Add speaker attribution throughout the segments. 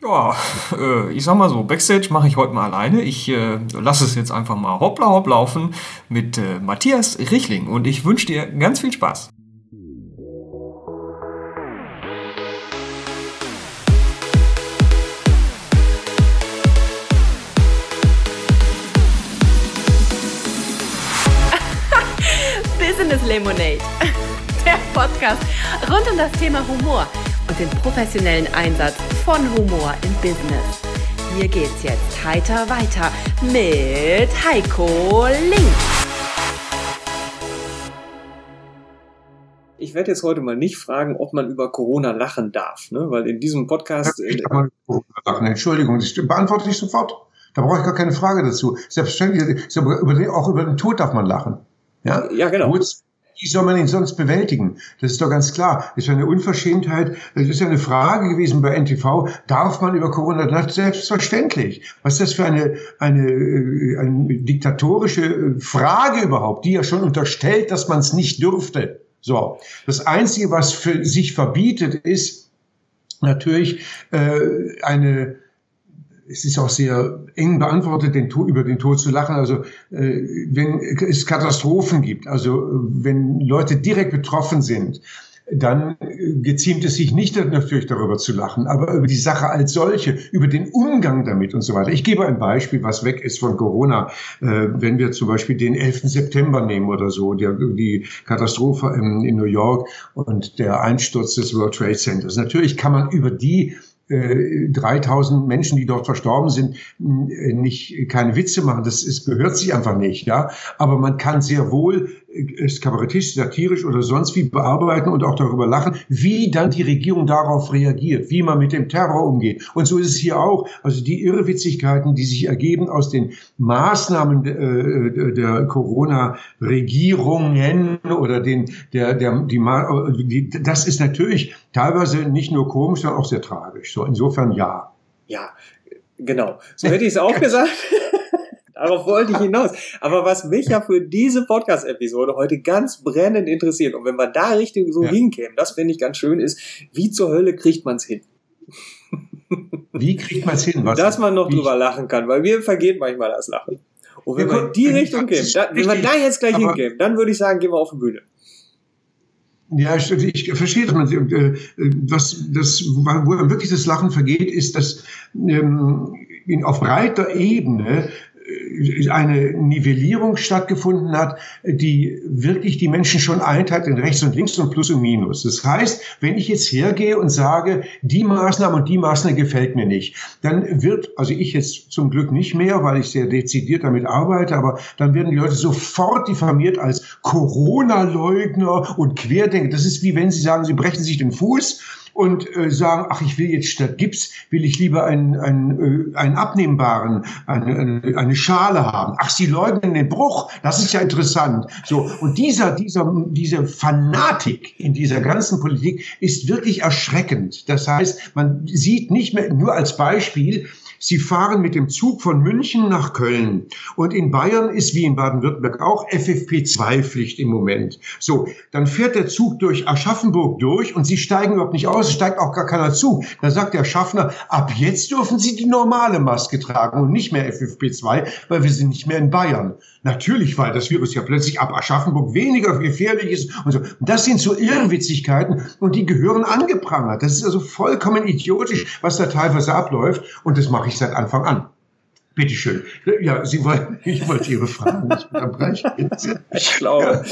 Speaker 1: Ja, äh, ich sag mal so, Backstage mache ich heute mal alleine. Ich äh, lasse es jetzt einfach mal hoppla hopp laufen mit äh, Matthias Richling und ich wünsche dir ganz viel Spaß.
Speaker 2: Business Lemonade, der Podcast rund um das Thema Humor und den professionellen Einsatz von Humor im Business. Hier geht's jetzt heiter weiter mit Heiko Link.
Speaker 1: Ich werde jetzt heute mal nicht fragen, ob man über Corona lachen darf, ne? weil in diesem Podcast.
Speaker 3: Ich darf mal über lachen. Entschuldigung, das beantworte ich sofort. Da brauche ich gar keine Frage dazu. Selbstverständlich, auch über den Tod darf man lachen. Ja, ja genau. Gut, wie soll man ihn sonst bewältigen? Das ist doch ganz klar. Das ist eine Unverschämtheit. Das ist eine Frage gewesen bei NTV. Darf man über Corona? Das selbstverständlich. Was ist das für eine, eine, äh, eine diktatorische äh, Frage überhaupt, die ja schon unterstellt, dass man es nicht dürfte? So. Das Einzige, was für sich verbietet, ist natürlich äh, eine es ist auch sehr eng beantwortet, den Tod, über den Tod zu lachen. Also äh, wenn es Katastrophen gibt, also wenn Leute direkt betroffen sind, dann geziemt es sich nicht natürlich darüber zu lachen, aber über die Sache als solche, über den Umgang damit und so weiter. Ich gebe ein Beispiel, was weg ist von Corona. Äh, wenn wir zum Beispiel den 11. September nehmen oder so, der, die Katastrophe in, in New York und der Einsturz des World Trade Centers. Natürlich kann man über die 3000 äh, Menschen, die dort verstorben sind, äh, nicht keine Witze machen. Das ist, gehört sich einfach nicht, ja. Aber man kann sehr wohl es kabarettistisch, satirisch oder sonst wie bearbeiten und auch darüber lachen, wie dann die Regierung darauf reagiert, wie man mit dem Terror umgeht. Und so ist es hier auch. Also die Irrwitzigkeiten, die sich ergeben aus den Maßnahmen äh, der Corona-Regierungen oder den, der, der, die, die, das ist natürlich teilweise nicht nur komisch, sondern auch sehr tragisch. So insofern ja.
Speaker 1: Ja, genau. So hätte ich es auch gesagt. Darauf wollte ich hinaus. Aber was mich ja für diese Podcast-Episode heute ganz brennend interessiert, und wenn man da richtig so ja. hinkäme, das finde ich ganz schön, ist, wie zur Hölle kriegt man es hin?
Speaker 3: Wie kriegt man es hin?
Speaker 1: Was Dass man noch drüber lachen kann, weil mir vergeht manchmal das Lachen. Und wenn wir in die Richtung käme, da, wenn wir da jetzt gleich hinkämen, dann würde ich sagen, gehen wir auf die Bühne.
Speaker 3: Ja, ich, ich verstehe das. Äh, was, das, wo wirklich das Lachen vergeht, ist, dass ähm, auf breiter Ebene eine Nivellierung stattgefunden hat, die wirklich die Menschen schon einteilt in rechts und links und plus und minus. Das heißt, wenn ich jetzt hergehe und sage, die Maßnahme und die Maßnahme gefällt mir nicht, dann wird, also ich jetzt zum Glück nicht mehr, weil ich sehr dezidiert damit arbeite, aber dann werden die Leute sofort diffamiert als Corona-Leugner und Querdenker. Das ist wie wenn sie sagen, sie brechen sich den Fuß und äh, sagen, ach, ich will jetzt statt Gips, will ich lieber einen, einen, äh, einen abnehmbaren, eine, eine Schale haben. Ach, Sie leugnen den Bruch, das ist ja interessant. So, und dieser, dieser, diese Fanatik in dieser ganzen Politik ist wirklich erschreckend. Das heißt, man sieht nicht mehr, nur als Beispiel, Sie fahren mit dem Zug von München nach Köln. Und in Bayern ist wie in Baden-Württemberg auch FFP2-Pflicht im Moment. So, dann fährt der Zug durch Aschaffenburg durch und Sie steigen überhaupt nicht aus, steigt auch gar keiner zu. Da sagt der Schaffner, ab jetzt dürfen Sie die normale Maske tragen und nicht mehr FFP2, weil wir sind nicht mehr in Bayern. Natürlich, weil das Virus ja plötzlich ab Aschaffenburg weniger gefährlich ist und so. Das sind so Irrwitzigkeiten und die gehören angeprangert. Das ist also vollkommen idiotisch, was da teilweise abläuft und das mache ich seit Anfang an. Bitte schön. Ja, Sie wollen, ich wollte Ihre Fragen nicht unterbrechen.
Speaker 1: Ich glaube,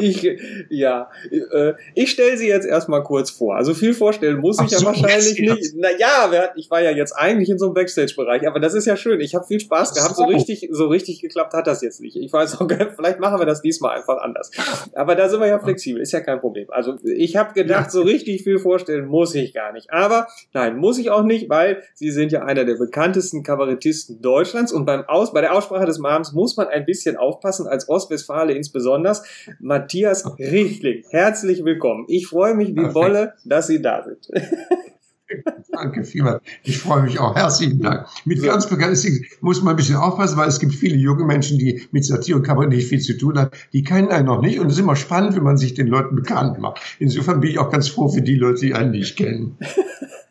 Speaker 1: ich, ja, äh, ich stelle Sie jetzt erstmal kurz vor. Also viel vorstellen muss ich Ach ja so, wahrscheinlich nicht. Na ja, ich war ja jetzt eigentlich in so einem Backstage-Bereich, aber das ist ja schön. Ich habe viel Spaß gehabt. So. so richtig, so richtig geklappt hat das jetzt nicht. Ich weiß auch, vielleicht machen wir das diesmal einfach anders. Aber da sind wir ja flexibel, ist ja kein Problem. Also ich habe gedacht, so richtig viel vorstellen muss ich gar nicht. Aber nein, muss ich auch nicht, weil Sie sind ja einer der bekanntesten Kabarettisten Deutschlands. Deutschlands und beim Aus, bei der Aussprache des Namens muss man ein bisschen aufpassen, als Ostwestfale insbesondere. Matthias Richtling, herzlich willkommen. Ich freue mich wie Wolle, dass Sie da sind.
Speaker 3: Danke vielmals. Ich freue mich auch. Herzlichen Dank. Mit so. ganz begeisterung muss man ein bisschen aufpassen, weil es gibt viele junge Menschen, die mit Satire und Kabarett nicht viel zu tun haben. Die kennen einen noch nicht und es ist immer spannend, wenn man sich den Leuten bekannt macht. Insofern bin ich auch ganz froh für die Leute, die einen nicht kennen.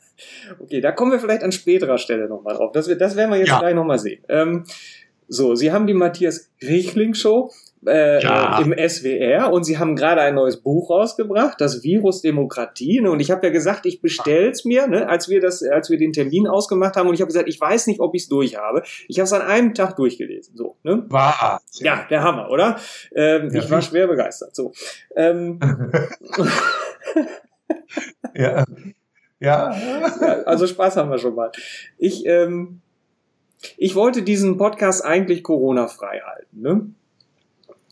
Speaker 1: Okay, da kommen wir vielleicht an späterer Stelle nochmal drauf. Das, das werden wir jetzt ja. gleich nochmal sehen. Ähm, so, Sie haben die Matthias Riechling Show äh, ja. im SWR und Sie haben gerade ein neues Buch rausgebracht, das Virus Demokratie. Ne? Und ich habe ja gesagt, ich bestell's mir, ne? als wir das, als wir den Termin ausgemacht haben. Und ich habe gesagt, ich weiß nicht, ob ich es durch habe. Ich habe es an einem Tag durchgelesen. So, ne?
Speaker 3: War.
Speaker 1: Ja, der Hammer, oder? Ähm, ja, ich war schwer begeistert. So. Ähm,
Speaker 3: ja. Ja.
Speaker 1: Also Spaß haben wir schon mal. Ich, ähm, ich wollte diesen Podcast eigentlich Corona-frei halten. Ne?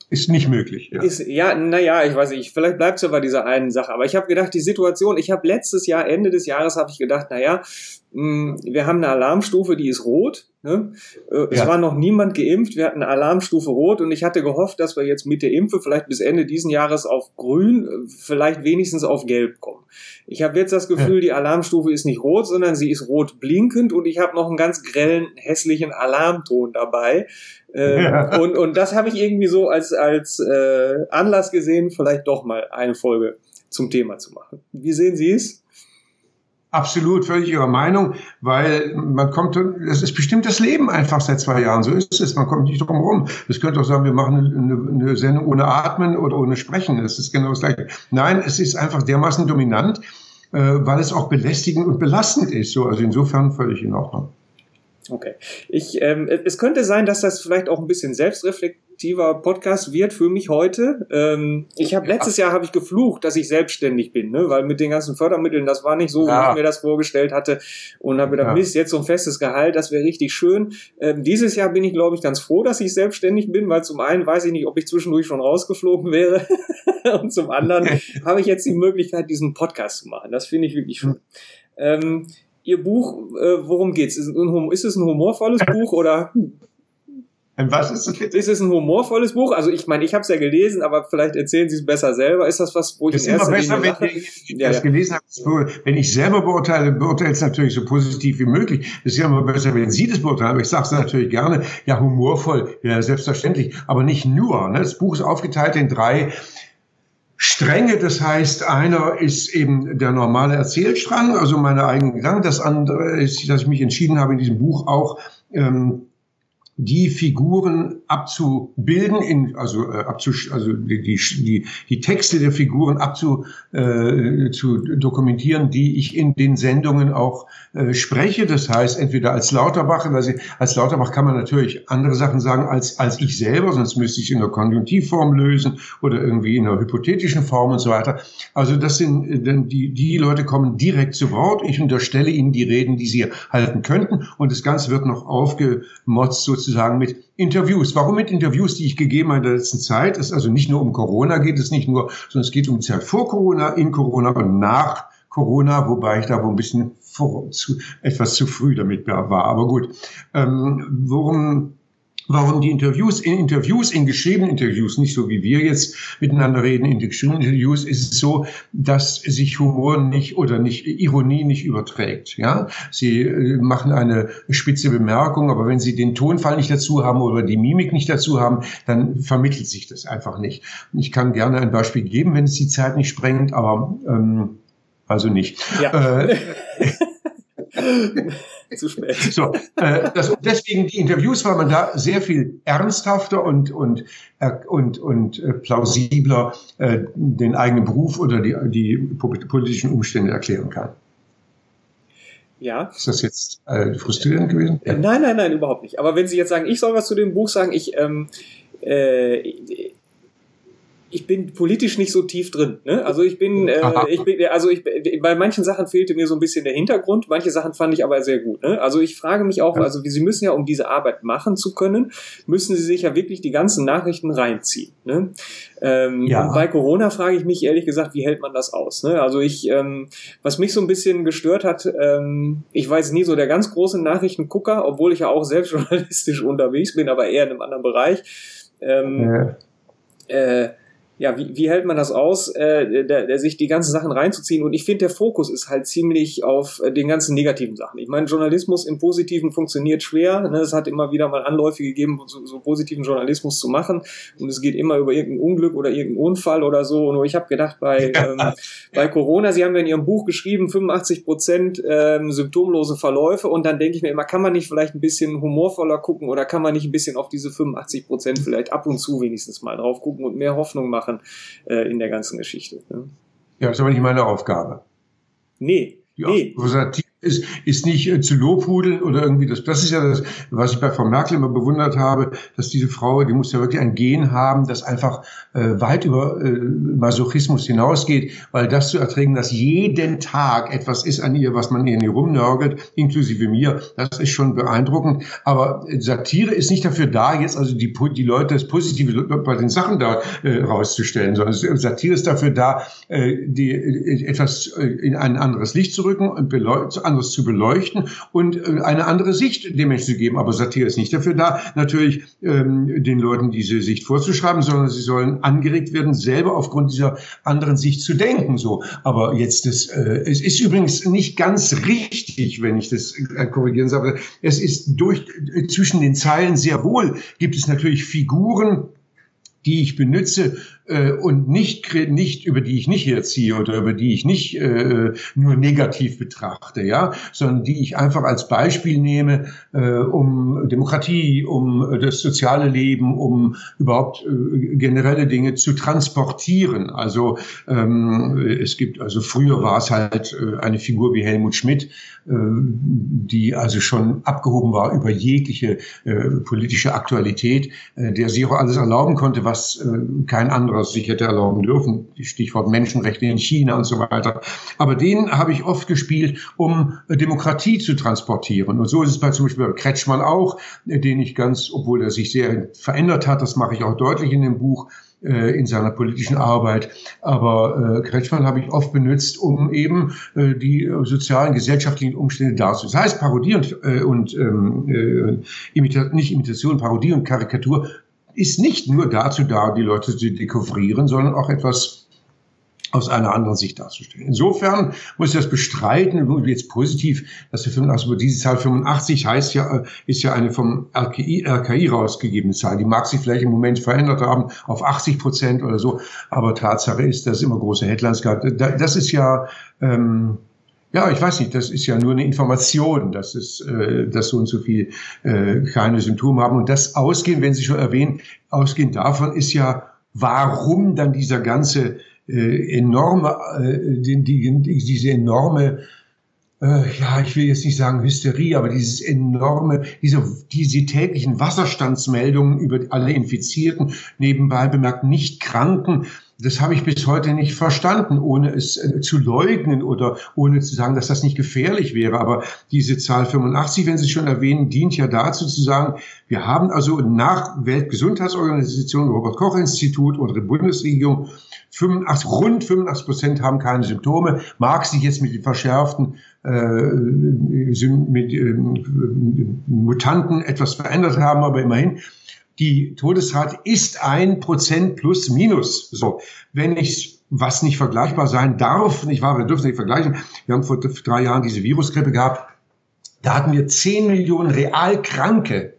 Speaker 3: Ist nicht möglich.
Speaker 1: Ja, ist, ja naja, ich weiß nicht, vielleicht bleibt es ja bei dieser einen Sache. Aber ich habe gedacht, die Situation, ich habe letztes Jahr, Ende des Jahres, habe ich gedacht, naja, wir haben eine Alarmstufe, die ist rot. Ne? Äh, ja. Es war noch niemand geimpft, wir hatten eine Alarmstufe rot und ich hatte gehofft, dass wir jetzt mit der Impfe vielleicht bis Ende diesen Jahres auf grün, äh, vielleicht wenigstens auf gelb kommen. Ich habe jetzt das Gefühl, ja. die Alarmstufe ist nicht rot, sondern sie ist rot blinkend und ich habe noch einen ganz grellen, hässlichen Alarmton dabei. Ähm, ja. und, und das habe ich irgendwie so als, als äh, Anlass gesehen, vielleicht doch mal eine Folge zum Thema zu machen. Wie sehen Sie es?
Speaker 3: Absolut, völlig Ihrer Meinung, weil man kommt, das ist bestimmt das Leben einfach seit zwei Jahren, so ist es, man kommt nicht drum herum. Das könnte auch sagen, wir machen eine, eine Sendung ohne Atmen oder ohne Sprechen, das ist genau das Gleiche. Nein, es ist einfach dermaßen dominant, äh, weil es auch belästigend und belastend ist, so, also insofern völlig in Ordnung.
Speaker 1: Okay. Ich, ähm, es könnte sein, dass das vielleicht auch ein bisschen selbstreflektiver Podcast wird für mich heute. Ähm, ich habe letztes Jahr habe ich geflucht, dass ich selbstständig bin, ne? weil mit den ganzen Fördermitteln, das war nicht so, ja. wie ich mir das vorgestellt hatte. Und habe gedacht, ja. Mist, jetzt so ein festes Gehalt, das wäre richtig schön. Ähm, dieses Jahr bin ich, glaube ich, ganz froh, dass ich selbstständig bin, weil zum einen weiß ich nicht, ob ich zwischendurch schon rausgeflogen wäre. Und zum anderen habe ich jetzt die Möglichkeit, diesen Podcast zu machen. Das finde ich wirklich schön. Ähm, Ihr Buch, äh, worum geht's? Ist, ist es ein humorvolles Buch oder?
Speaker 3: Und was ist es
Speaker 1: Ist es ein humorvolles Buch? Also ich meine, ich habe es ja gelesen, aber vielleicht erzählen Sie es besser selber. Ist das was, wo ich
Speaker 3: es in erster besser, Linie wenn ich ja, das ja. gelesen habe. Wenn ich selber beurteile, beurteile es natürlich so positiv wie möglich. Es ist ja immer besser, wenn Sie das beurteilen. Aber ich sage es natürlich gerne. Ja, humorvoll, ja selbstverständlich, aber nicht nur. Ne? Das Buch ist aufgeteilt in drei Stränge. Das heißt, einer ist eben der normale Erzählstrang, also meine eigenen Gedanken. Das andere ist, dass ich mich entschieden habe, in diesem Buch auch ähm, die Figuren abzubilden, in, also, äh, abzu, also die, die, die Texte der Figuren abzu, äh, zu dokumentieren, die ich in den Sendungen auch äh, spreche. Das heißt, entweder als Lauterbach, sie, als Lauterbach kann man natürlich andere Sachen sagen als, als ich selber, sonst müsste ich in der Konjunktivform lösen oder irgendwie in einer hypothetischen Form und so weiter. Also das sind, äh, die, die Leute kommen direkt zu Wort. Ich unterstelle ihnen die Reden, die sie halten könnten und das Ganze wird noch aufgemotzt sozusagen mit Interviews. Warum mit Interviews, die ich gegeben habe in der letzten Zeit? Es also nicht nur um Corona geht es nicht nur, sondern es geht um die Zeit vor Corona, in Corona und nach Corona, wobei ich da wohl ein bisschen vor, zu, etwas zu früh damit war. Aber gut, ähm, worum Warum die Interviews, in Interviews, in geschriebenen Interviews, nicht so wie wir jetzt miteinander reden, in geschriebenen Interviews ist es so, dass sich Humor nicht oder nicht, Ironie nicht überträgt, ja. Sie äh, machen eine spitze Bemerkung, aber wenn Sie den Tonfall nicht dazu haben oder die Mimik nicht dazu haben, dann vermittelt sich das einfach nicht. Ich kann gerne ein Beispiel geben, wenn es die Zeit nicht sprengt, aber, ähm, also nicht. Ja. Äh,
Speaker 1: zu spät.
Speaker 3: So, äh, das, deswegen die Interviews, weil man da sehr viel ernsthafter und, und, äh, und, und äh, plausibler äh, den eigenen Beruf oder die, die politischen Umstände erklären kann.
Speaker 1: Ja.
Speaker 3: Ist das jetzt äh, frustrierend gewesen?
Speaker 1: Ja. Nein, nein, nein, überhaupt nicht. Aber wenn Sie jetzt sagen, ich soll was zu dem Buch sagen, ich, ähm, äh, ich bin politisch nicht so tief drin. Ne? Also ich bin, äh, ich bin, also ich, bei manchen Sachen fehlte mir so ein bisschen der Hintergrund, manche Sachen fand ich aber sehr gut. Ne? Also ich frage mich auch, also Sie müssen ja, um diese Arbeit machen zu können, müssen Sie sich ja wirklich die ganzen Nachrichten reinziehen. Ne? Ähm, ja. Und bei Corona frage ich mich ehrlich gesagt, wie hält man das aus? Ne? Also ich, ähm, was mich so ein bisschen gestört hat, ähm, ich weiß nie so der ganz große Nachrichtengucker, obwohl ich ja auch selbst journalistisch unterwegs bin, aber eher in einem anderen Bereich. Ähm, ja. äh, ja, wie, wie hält man das aus, äh, der, der sich die ganzen Sachen reinzuziehen? Und ich finde, der Fokus ist halt ziemlich auf äh, den ganzen negativen Sachen. Ich meine, Journalismus im Positiven funktioniert schwer. Ne? Es hat immer wieder mal Anläufe gegeben, so, so positiven Journalismus zu machen. Und es geht immer über irgendein Unglück oder irgendeinen Unfall oder so. Und ich habe gedacht, bei, ähm, bei Corona, Sie haben ja in Ihrem Buch geschrieben, 85 Prozent ähm, symptomlose Verläufe. Und dann denke ich mir immer, kann man nicht vielleicht ein bisschen humorvoller gucken oder kann man nicht ein bisschen auf diese 85 Prozent vielleicht ab und zu wenigstens mal drauf gucken und mehr Hoffnung machen äh, in der ganzen Geschichte. Ne?
Speaker 3: Ja, das ist aber nicht meine Aufgabe.
Speaker 1: Nee,
Speaker 3: ja, nee ist, ist nicht äh, zu lobhudeln oder irgendwie das. Das ist ja das, was ich bei Frau Merkel immer bewundert habe, dass diese Frau, die muss ja wirklich ein Gen haben, das einfach äh, weit über äh, Masochismus hinausgeht, weil das zu erträgen, dass jeden Tag etwas ist an ihr, was man ihr rumnörgelt, inklusive mir, das ist schon beeindruckend. Aber Satire ist nicht dafür da, jetzt also die, die Leute das Positive bei den Sachen da äh, rauszustellen, sondern Satire ist dafür da, äh, die, äh, etwas äh, in ein anderes Licht zu rücken und anderes zu beleuchten und äh, eine andere Sicht dem Menschen zu geben. Aber Satire ist nicht dafür da, natürlich ähm, den Leuten diese Sicht vorzuschreiben, sondern sie sollen angeregt werden, selber aufgrund dieser anderen Sicht zu denken. So, aber jetzt das, äh, es ist übrigens nicht ganz richtig, wenn ich das äh, korrigieren sage. Es ist durch äh, zwischen den Zeilen sehr wohl gibt es natürlich Figuren, die ich benutze, äh, und nicht, nicht über die ich nicht herziehe oder über die ich nicht äh, nur negativ betrachte, ja, sondern die ich einfach als Beispiel nehme, äh, um Demokratie, um das soziale Leben, um überhaupt äh, generelle Dinge zu transportieren. Also ähm, es gibt, also früher war es halt äh, eine Figur wie Helmut Schmidt, äh, die also schon abgehoben war über jegliche äh, politische Aktualität, äh, der sich auch alles erlauben konnte, was äh, kein anderer sich hätte erlauben dürfen. Stichwort Menschenrechte in China und so weiter. Aber den habe ich oft gespielt, um Demokratie zu transportieren. Und so ist es bei zum Beispiel bei Kretschmann auch, den ich ganz, obwohl er sich sehr verändert hat, das mache ich auch deutlich in dem Buch, äh, in seiner politischen Arbeit. Aber äh, Kretschmann habe ich oft benutzt, um eben äh, die sozialen, gesellschaftlichen Umstände darzustellen. Das heißt, Parodie und, äh, und ähm, äh, Imita nicht Imitation, Parodie und Karikatur ist nicht nur dazu da, die Leute zu dekouvrieren, sondern auch etwas aus einer anderen Sicht darzustellen. Insofern muss ich das bestreiten, jetzt positiv, dass wir 85, also diese Zahl 85 heißt ja, äh, ist ja eine vom RKI, RKI rausgegebene Zahl. Die mag sich vielleicht im Moment verändert haben auf 80 Prozent oder so, aber Tatsache ist, dass es immer große Headlines gab. Das ist ja, ähm, ja, ich weiß nicht, das ist ja nur eine Information, dass es, äh, dass so und so viel äh, keine Symptome haben. Und das Ausgehen, wenn Sie schon erwähnen, ausgehend davon ist ja, warum dann dieser ganze äh, enorme, äh, die, die, diese enorme äh, ja, ich will jetzt nicht sagen Hysterie, aber dieses enorme, diese, diese täglichen Wasserstandsmeldungen über alle Infizierten, nebenbei bemerkt nicht Kranken, das habe ich bis heute nicht verstanden, ohne es äh, zu leugnen oder ohne zu sagen, dass das nicht gefährlich wäre. Aber diese Zahl 85, wenn Sie schon erwähnen, dient ja dazu zu sagen, wir haben also nach Weltgesundheitsorganisation, Robert Koch Institut, unsere Bundesregierung 85, rund 85 Prozent haben keine Symptome, mag sich jetzt mit den verschärften äh, mit, äh, Mutanten etwas verändert haben, aber immerhin die Todesrate ist ein Prozent plus minus. So, wenn ich was nicht vergleichbar sein darf, nicht wahr, wir dürfen nicht vergleichen. Wir haben vor drei Jahren diese Virusgrippe gehabt. Da hatten wir 10 Millionen real Kranke.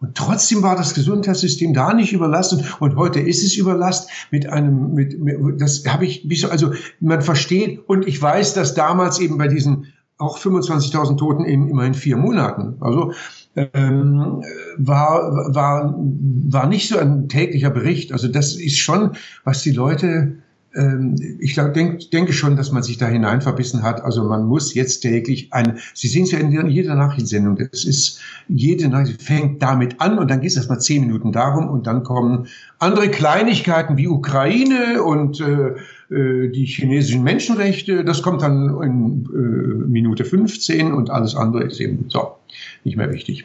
Speaker 3: Und trotzdem war das Gesundheitssystem da nicht überlastet und heute ist es überlastet mit einem, mit das habe ich, also man versteht und ich weiß, dass damals eben bei diesen auch 25.000 Toten in immerhin vier Monaten, also ähm, war, war, war nicht so ein täglicher Bericht. Also das ist schon, was die Leute ähm, ich glaube, denk, denke schon, dass man sich da hinein verbissen hat. Also man muss jetzt täglich ein, Sie sehen es ja in jeder Nachrichtensendung, das ist, jede Nachricht fängt damit an und dann geht es erstmal zehn Minuten darum und dann kommen andere Kleinigkeiten wie Ukraine und äh die chinesischen Menschenrechte, das kommt dann in äh, Minute 15 und alles andere ist eben so nicht mehr wichtig.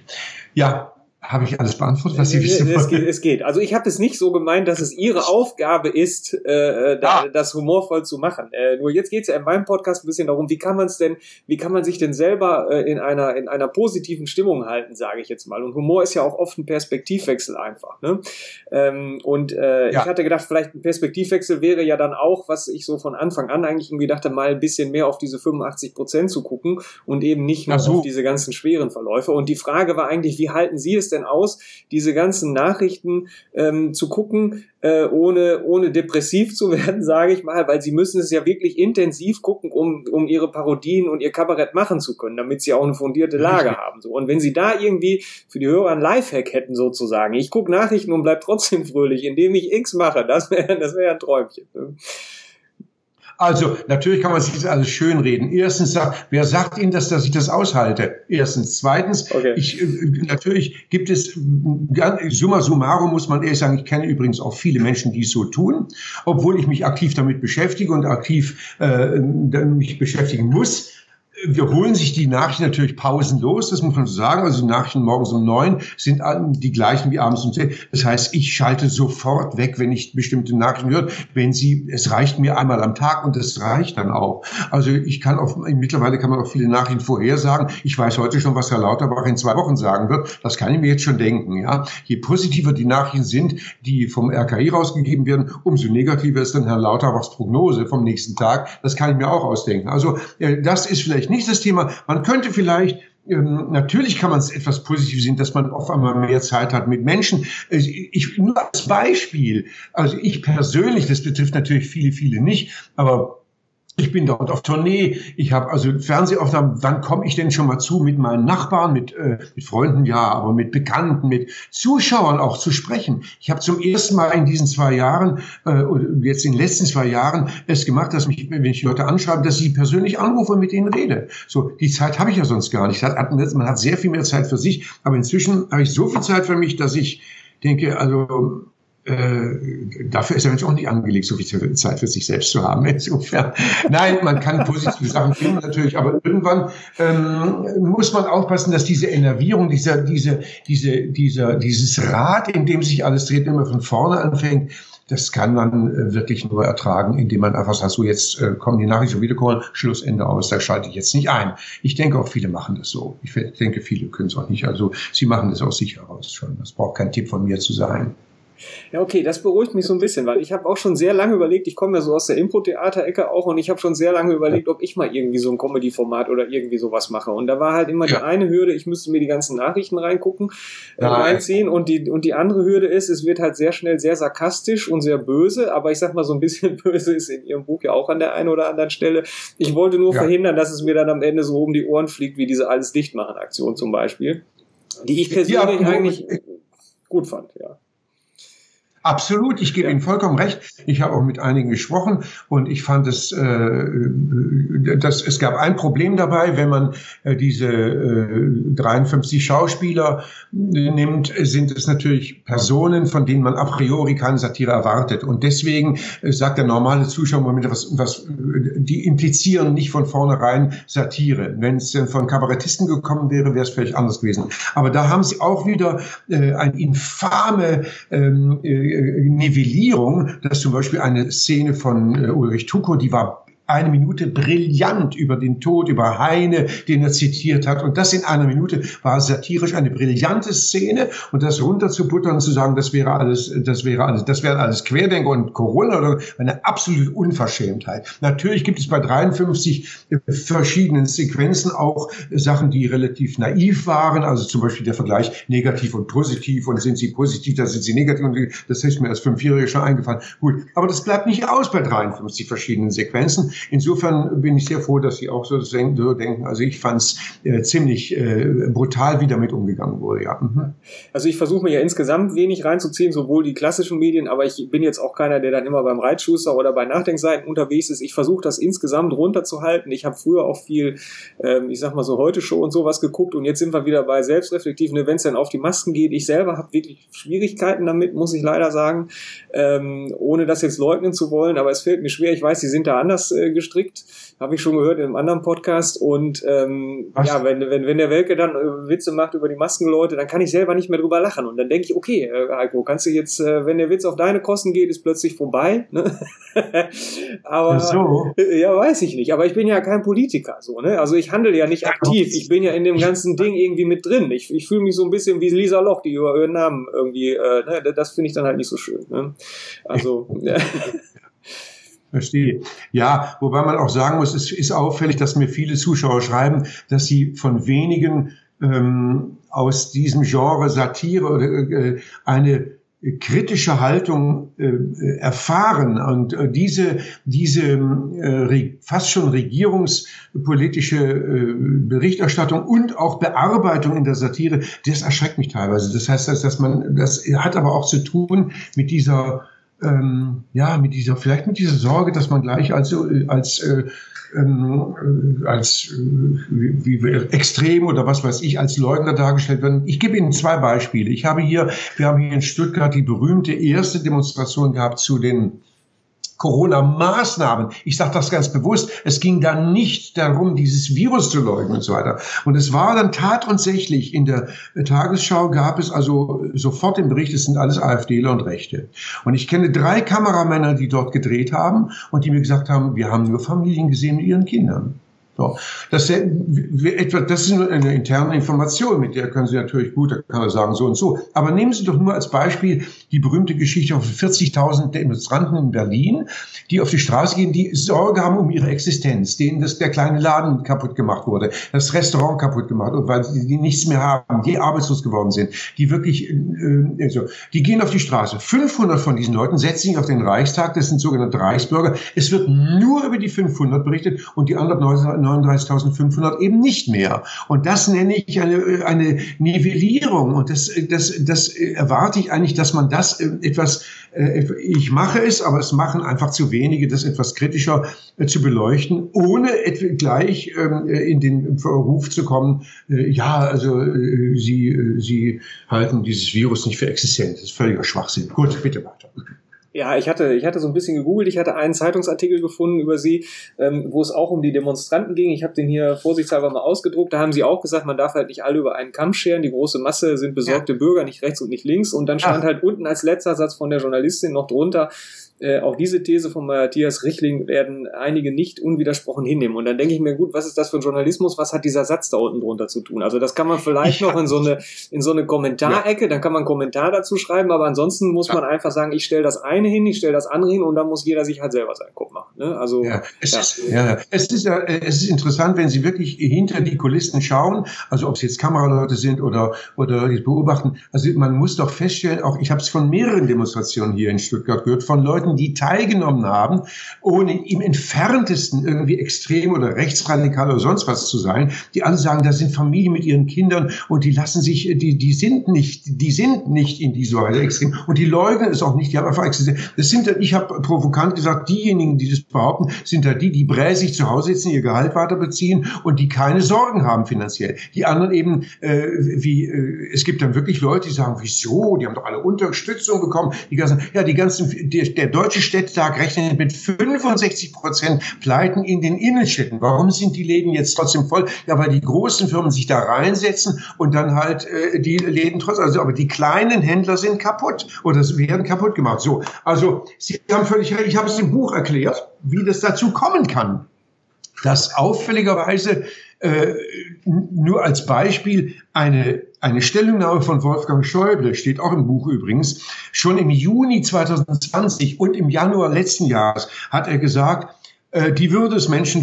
Speaker 3: Ja, Habe ich alles beantwortet, was Sie
Speaker 1: es,
Speaker 3: wissen
Speaker 1: es, geht, es geht. Also ich habe es nicht so gemeint, dass es Ihre Aufgabe ist, äh, da,
Speaker 3: Ah.
Speaker 1: das humorvoll zu machen. Äh, nur jetzt geht es ja in meinem Podcast ein bisschen darum, wie kann man es denn, wie kann man sich denn selber äh, in einer in einer positiven Stimmung halten, sage ich jetzt mal. Und Humor ist ja auch oft ein Perspektivwechsel einfach. Ne? Ähm, und äh,
Speaker 3: Ja.
Speaker 1: ich hatte gedacht, vielleicht ein Perspektivwechsel wäre ja dann auch, was ich so von Anfang an eigentlich irgendwie dachte, mal ein bisschen mehr auf diese 85 Prozent zu gucken und eben nicht nur
Speaker 3: so.
Speaker 1: auf diese ganzen schweren Verläufe. Und die Frage war eigentlich, wie halten Sie es denn aus, diese ganzen Nachrichten ähm, zu gucken, äh, ohne, ohne depressiv zu werden, sage ich mal, weil Sie müssen es ja wirklich intensiv gucken, um, um Ihre Parodien und Ihr Kabarett machen zu können, damit Sie auch eine fundierte Lage haben. So. Und wenn Sie da irgendwie für die Hörer ein Lifehack hätten sozusagen, ich gucke Nachrichten und bleib trotzdem fröhlich, indem ich X mache, das wäre das wär ein Träumchen. Ne?
Speaker 3: Also, natürlich kann man sich das alles schönreden. Erstens sagt, wer sagt Ihnen das, dass ich das aushalte? Erstens. Zweitens,
Speaker 1: Okay.
Speaker 3: ich, äh, natürlich gibt es, äh, summa summarum muss man ehrlich sagen, ich kenne übrigens auch viele Menschen, die es so tun, obwohl ich mich aktiv damit beschäftige und aktiv äh, mich beschäftigen muss. Wir holen sich die Nachrichten natürlich pausenlos, das muss man so sagen. Also die Nachrichten morgens um neun sind die gleichen wie abends um zehn. Das heißt, ich schalte sofort weg, wenn ich bestimmte Nachrichten höre. Wenn sie, es reicht mir einmal am Tag und das reicht dann auch. Also ich kann auch, mittlerweile kann man auch viele Nachrichten vorhersagen. Ich weiß heute schon, was Herr Lauterbach in zwei Wochen sagen wird. Das kann ich mir jetzt schon denken, ja. Je positiver die Nachrichten sind, die vom RKI rausgegeben werden, umso negativer ist dann Herr Lauterbachs Prognose vom nächsten Tag. Das kann ich mir auch ausdenken. Also äh, das ist vielleicht nicht das Thema. Man könnte vielleicht ähm, natürlich kann man es etwas positiv sehen, dass man auf einmal mehr Zeit hat mit Menschen. Äh, Ich, nur als Beispiel, also ich persönlich, das betrifft natürlich viele, viele nicht, aber ich bin dort auf Tournee. Ich habe also Fernsehaufnahmen. Wann komme ich denn schon mal zu, mit meinen Nachbarn, mit, äh, mit Freunden, ja, aber mit Bekannten, mit Zuschauern auch zu sprechen? Ich habe zum ersten Mal in diesen zwei Jahren, äh, jetzt in den letzten zwei Jahren, es gemacht, dass mich, wenn ich Leute anschreibe, dass ich persönlich anrufe und mit ihnen rede. So, die Zeit habe ich ja sonst gar nicht. Man hat sehr viel mehr Zeit für sich, aber inzwischen habe ich so viel Zeit für mich, dass ich denke, also äh, dafür ist der Mensch auch nicht angelegt, so viel Zeit für sich selbst zu haben. Insofern, nein, man kann positive Sachen finden natürlich, aber irgendwann ähm, muss man aufpassen, dass diese Enervierung, dieser, diese, diese, dieser, dieses Rad, in dem sich alles dreht, immer von vorne anfängt, das kann man äh, wirklich nur ertragen, indem man einfach sagt, so jetzt äh, kommen die Nachrichten wieder kommen, Schlussende aus, da schalte ich jetzt nicht ein. Ich denke auch viele machen das so. Ich denke, viele können es auch nicht. Also sie machen das aus sich heraus schon. Das braucht kein Tipp von mir zu sein.
Speaker 1: Ja, okay, das beruhigt mich so ein bisschen, weil ich habe auch schon sehr lange überlegt, ich komme ja so aus der Impro-Theater-Ecke auch und ich habe schon sehr lange überlegt, ob ich mal irgendwie so ein Comedy-Format oder irgendwie sowas mache. Und da war halt immer die
Speaker 3: Ja.
Speaker 1: eine Hürde, ich müsste mir die ganzen Nachrichten reingucken, äh, reinziehen und die, und die andere Hürde ist, es wird halt sehr schnell sehr sarkastisch und sehr böse, aber ich sag mal, so ein bisschen böse ist in Ihrem Buch ja auch an der einen oder anderen Stelle. Ich wollte nur
Speaker 3: Ja.
Speaker 1: verhindern, dass es mir dann am Ende so um die Ohren fliegt, wie diese Alles dicht machen Aktion zum Beispiel, die ich persönlich
Speaker 3: Ja,
Speaker 1: eigentlich gut fand, ja.
Speaker 3: Absolut, ich gebe
Speaker 1: Ja.
Speaker 3: Ihnen vollkommen recht. Ich habe auch mit einigen gesprochen und ich fand es, äh, dass es gab ein Problem dabei, wenn man äh, diese äh, 53 Schauspieler äh, nimmt, sind es natürlich Personen, von denen man a priori keine Satire erwartet. Und deswegen äh, sagt der normale Zuschauer was, was, äh, die implizieren nicht von vornherein Satire. Wenn es von Kabarettisten gekommen wäre, wäre es vielleicht anders gewesen. Aber da haben sie auch wieder äh, eine infame ähm, äh, Nivellierung, dass zum Beispiel eine Szene von äh, Ulrich Tuko, die war eine Minute brillant über den Tod, über Heine, den er zitiert hat. Und das in einer Minute war satirisch eine brillante Szene. Und das runterzubuttern zu sagen, das wäre alles, das wäre alles, das wären alles Querdenker und Corona oder eine absolute Unverschämtheit. Natürlich gibt es bei 53 verschiedenen Sequenzen auch Sachen, die relativ naiv waren. Also zum Beispiel der Vergleich negativ und positiv. Und sind sie positiv, dann sind sie negativ. Und das ist mir als Fünfjährige schon eingefallen. Gut. Aber das bleibt nicht aus bei 53 verschiedenen Sequenzen. Insofern bin ich sehr froh, dass Sie auch so denken. Also ich fand es äh, ziemlich äh, brutal, wie damit umgegangen wurde. Ja. Mhm.
Speaker 1: Also ich versuche mir ja insgesamt wenig reinzuziehen, sowohl die klassischen Medien, aber ich bin jetzt auch keiner, der dann immer beim Reitschuster oder bei Nachdenkseiten unterwegs ist. Ich versuche das insgesamt runterzuhalten. Ich habe früher auch viel, ähm, ich sag mal so heute Show und sowas geguckt und jetzt sind wir wieder bei selbstreflektiven Events, wenn es dann auf die Masken geht. Ich selber habe wirklich Schwierigkeiten damit, muss ich leider sagen, ähm, ohne das jetzt leugnen zu wollen, aber es fällt mir schwer. Ich weiß, Sie sind da anders äh, äh, gestrickt, habe ich schon gehört in einem anderen Podcast. Und ähm, ja, wenn, wenn, wenn der Welke dann äh, Witze macht über die Maskenleute, dann kann ich selber nicht mehr drüber lachen. Und dann denke ich, okay, äh, Heiko, kannst du jetzt, äh, wenn der Witz auf deine Kosten geht, ist plötzlich vorbei. Ne? Aber so. ja, weiß ich nicht. Aber ich bin ja kein Politiker, so, ne? Also ich handle ja nicht aktiv. Ich bin ja in dem ganzen Ding irgendwie mit drin. Ich, ich fühle mich so ein bisschen wie Lisa Loch, die über ihren Namen irgendwie, äh, ne? das finde ich dann halt nicht so schön. Ne? Also.
Speaker 3: Verstehe. Ja, wobei man auch sagen muss, es ist auffällig, dass mir viele Zuschauer schreiben, dass sie von wenigen ähm, aus diesem Genre Satire oder äh, eine kritische Haltung äh, erfahren und äh, diese diese äh, fast schon regierungspolitische äh, Berichterstattung und auch Bearbeitung in der Satire, das erschreckt mich teilweise. Das heißt, dass, dass man das hat aber auch zu tun mit dieser ähm, ja mit dieser vielleicht mit dieser Sorge, dass man gleich als als äh, ähm, als äh, wie, wie extrem oder was weiß ich als Leugner dargestellt werden. Ich gebe Ihnen zwei Beispiele. Ich habe hier, wir haben hier in Stuttgart die berühmte erste Demonstration gehabt zu den Corona-Maßnahmen. Ich sage das ganz bewusst. Es ging da nicht darum, dieses Virus zu leugnen und so weiter. Und es war dann tatsächlich in der Tagesschau gab es also sofort im Bericht, es sind alles AfDler und Rechte. Und ich kenne drei Kameramänner, die dort gedreht haben und die mir gesagt haben, wir haben nur Familien gesehen mit ihren Kindern. So. Das, etwa, das ist nur eine interne Information, mit der können Sie natürlich gut, da kann er sagen so und so. Aber nehmen Sie doch nur als Beispiel die berühmte Geschichte von 40.000 Demonstranten in Berlin, die auf die Straße gehen, die Sorge haben um ihre Existenz, denen das, der kleine Laden kaputt gemacht wurde, das Restaurant kaputt gemacht wurde, weil die nichts mehr haben, die arbeitslos geworden sind, die wirklich, äh, also, die gehen auf die Straße. 500 von diesen Leuten setzen sich auf den Reichstag, das sind sogenannte Reichsbürger. Es wird nur über die 500 berichtet und die anderen 39.500 eben nicht mehr. Und das nenne ich eine, eine Nivellierung. Und das, das, das erwarte ich eigentlich, dass man das äh, etwas, äh, ich mache es, aber es machen einfach zu wenige, das etwas kritischer äh, zu beleuchten, ohne gleich ähm, in den Verruf zu kommen, ja, also sie, sie halten dieses Virus nicht für existent. Das ist völliger Schwachsinn. Gut, bitte weiter.
Speaker 1: Ja, ich hatte, ich hatte so ein bisschen gegoogelt, ich hatte einen Zeitungsartikel gefunden über sie, ähm, wo es auch um die Demonstranten ging. Ich habe den hier vorsichtshalber mal ausgedruckt. Da haben sie auch gesagt, man darf halt nicht alle über einen Kamm scheren. Die große Masse sind besorgte ja. Bürger, nicht rechts und nicht links. Und dann stand Ach. halt unten als letzter Satz von der Journalistin noch drunter, äh, auch diese These von Matthias Richling werden einige nicht unwidersprochen hinnehmen. Und dann denke ich mir, gut, was ist das für ein Journalismus? Was hat dieser Satz da unten drunter zu tun? Also das kann man vielleicht ich noch in so eine, in so eine Kommentarecke, ja. dann kann man einen Kommentar dazu schreiben, aber ansonsten muss ja. man einfach sagen, ich stelle das eine hin, ich stelle das andere hin und dann muss jeder sich halt selber seinen Kopf machen. Ne? Also,
Speaker 3: ja. Es, ja. Ist, ja, es, ist, ja, es ist interessant, wenn Sie wirklich hinter die Kulissen schauen, also ob es jetzt Kameraleute sind oder, oder die beobachten. Also man muss doch feststellen, auch ich habe es von mehreren Demonstrationen hier in Stuttgart gehört, von Leuten, Leuten, die teilgenommen haben, ohne im entferntesten irgendwie extrem oder rechtsradikal oder sonst was zu sein, die alle sagen, das sind Familien mit ihren Kindern und die lassen sich, die, die sind nicht, die sind nicht in dieser Weise extrem und die leugnen es auch nicht, die haben einfach existiert. Das sind, ich habe provokant gesagt, diejenigen, die das behaupten, sind da die, die bräsig zu Hause sitzen, ihr Gehalt weiter beziehen und die keine Sorgen haben finanziell. Die anderen eben, äh, wie, äh, es gibt dann wirklich Leute, die sagen, wieso, die haben doch alle Unterstützung bekommen, die ganzen, ja, die ganzen, der, der Deutsche Städtetag rechnet mit 65 Prozent Pleiten in den Innenstädten. Warum sind die Läden jetzt trotzdem voll? Ja, weil die großen Firmen sich da reinsetzen und dann halt äh, die Läden trotzdem, also aber die kleinen Händler sind kaputt oder werden kaputt gemacht. So, also Sie haben völlig recht. Ich habe es im Buch erklärt, wie das dazu kommen kann, dass auffälligerweise äh, nur als Beispiel eine, eine Stellungnahme von Wolfgang Schäuble, steht auch im Buch übrigens, schon im Juni 2020 und im Januar letzten Jahres hat er gesagt, die Würde des Menschen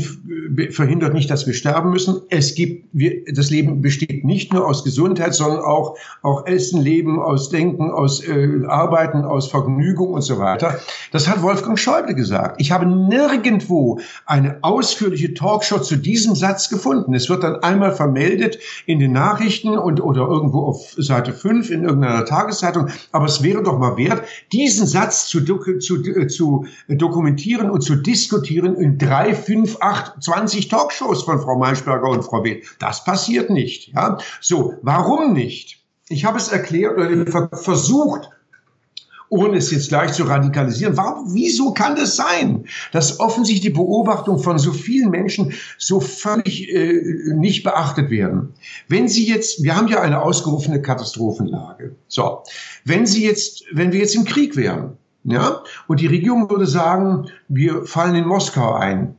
Speaker 3: äh, verhindert nicht, dass wir sterben müssen. Es gibt, wir, das Leben besteht nicht nur aus Gesundheit, sondern auch, auch Essen, Leben, aus Denken, aus äh, Arbeiten, aus Vergnügung und so weiter. Das hat Wolfgang Schäuble gesagt. Ich habe nirgendwo eine ausführliche Talkshow zu diesem Zu gefunden. Es wird dann einmal vermeldet in den Nachrichten und oder irgendwo auf Seite 5 in irgendeiner Tageszeitung. Aber es wäre doch mal wert, diesen Satz zu, zu, äh, zu dokumentieren und zu diskutieren in drei, fünf, acht, zwanzig Talkshows von Frau Maischberger und Frau Witt. Das passiert nicht. Ja? So, warum nicht? Ich habe es erklärt oder versucht ohne es jetzt gleich zu radikalisieren. Warum, wieso kann das sein, dass offensichtlich die Beobachtung von so vielen Menschen so völlig äh, nicht beachtet werden? Wenn Sie jetzt, wir haben ja eine ausgerufene Katastrophenlage. So, wenn Sie jetzt, wenn wir jetzt im Krieg wären, ja, und die Regierung würde sagen, wir fallen in Moskau ein,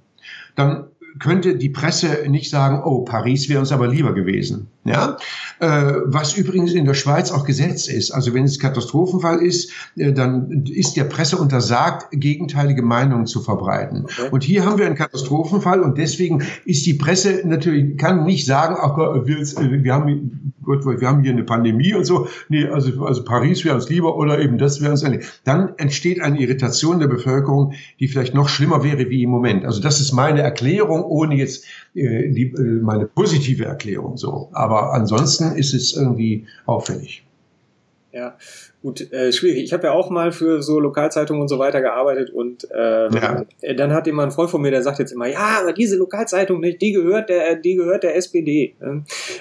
Speaker 3: dann könnte die Presse nicht sagen, oh, Paris wäre uns aber lieber gewesen. Ja, äh, was übrigens in der Schweiz auch Gesetz ist. Also wenn es Katastrophenfall ist, äh, dann ist der Presse untersagt, gegenteilige Meinungen zu verbreiten. Okay. Und hier haben wir einen Katastrophenfall und deswegen ist die Presse natürlich kann nicht sagen, ach wir, äh, wir haben wir haben hier eine Pandemie und so. Nee, also, also Paris wäre uns lieber oder eben das wäre uns lieber. Dann entsteht eine Irritation der Bevölkerung, die vielleicht noch schlimmer wäre wie im Moment. Also das ist meine Erklärung, ohne jetzt äh, die, äh, meine positive Erklärung so. Aber ansonsten ist es irgendwie auffällig.
Speaker 1: Ja, gut, äh, schwierig. Ich habe ja auch mal für so Lokalzeitungen und so weiter gearbeitet und ähm, ja. Äh, dann hat jemand ein Freund von mir, der sagt jetzt immer, ja, aber diese Lokalzeitung, die gehört der, die gehört der SPD.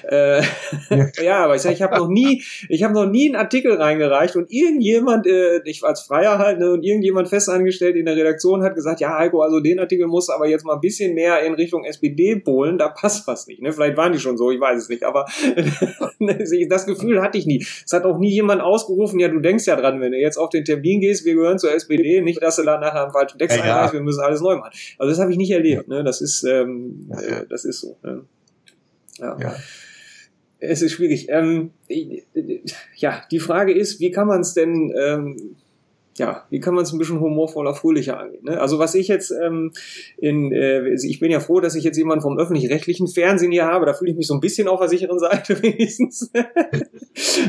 Speaker 1: Äh, ja. ja, aber ich sage, ich habe noch nie, ich habe noch nie einen Artikel reingereicht und irgendjemand, äh, ich als Freier halt, ne, und irgendjemand festangestellt in der Redaktion hat gesagt, ja, Heiko, also den Artikel muss aber jetzt mal ein bisschen mehr in Richtung SPD polen, da passt was nicht. Ne? Vielleicht waren die schon so, ich weiß es nicht, aber das Gefühl hatte ich nie. Es hat auch nie jemand ausgerufen, ja, du denkst ja dran, wenn du jetzt auf den Termin gehst, wir gehören zur SPD, nicht, dass du da nachher einen falschen Text ja, einreichst, wir müssen alles neu machen. Also das habe ich nicht erlebt, ne? Das ist, ähm, äh, das ist so. Ne? ja. ja es ist schwierig. Ähm, ja, die Frage ist, wie kann man es denn ähm, ja, wie kann man es ein bisschen humorvoller, fröhlicher angehen? Ne? Also was ich jetzt ähm, in, äh, ich bin ja froh, dass ich jetzt jemanden vom öffentlich-rechtlichen Fernsehen hier habe, da fühle ich mich so ein bisschen auf der sicheren Seite wenigstens.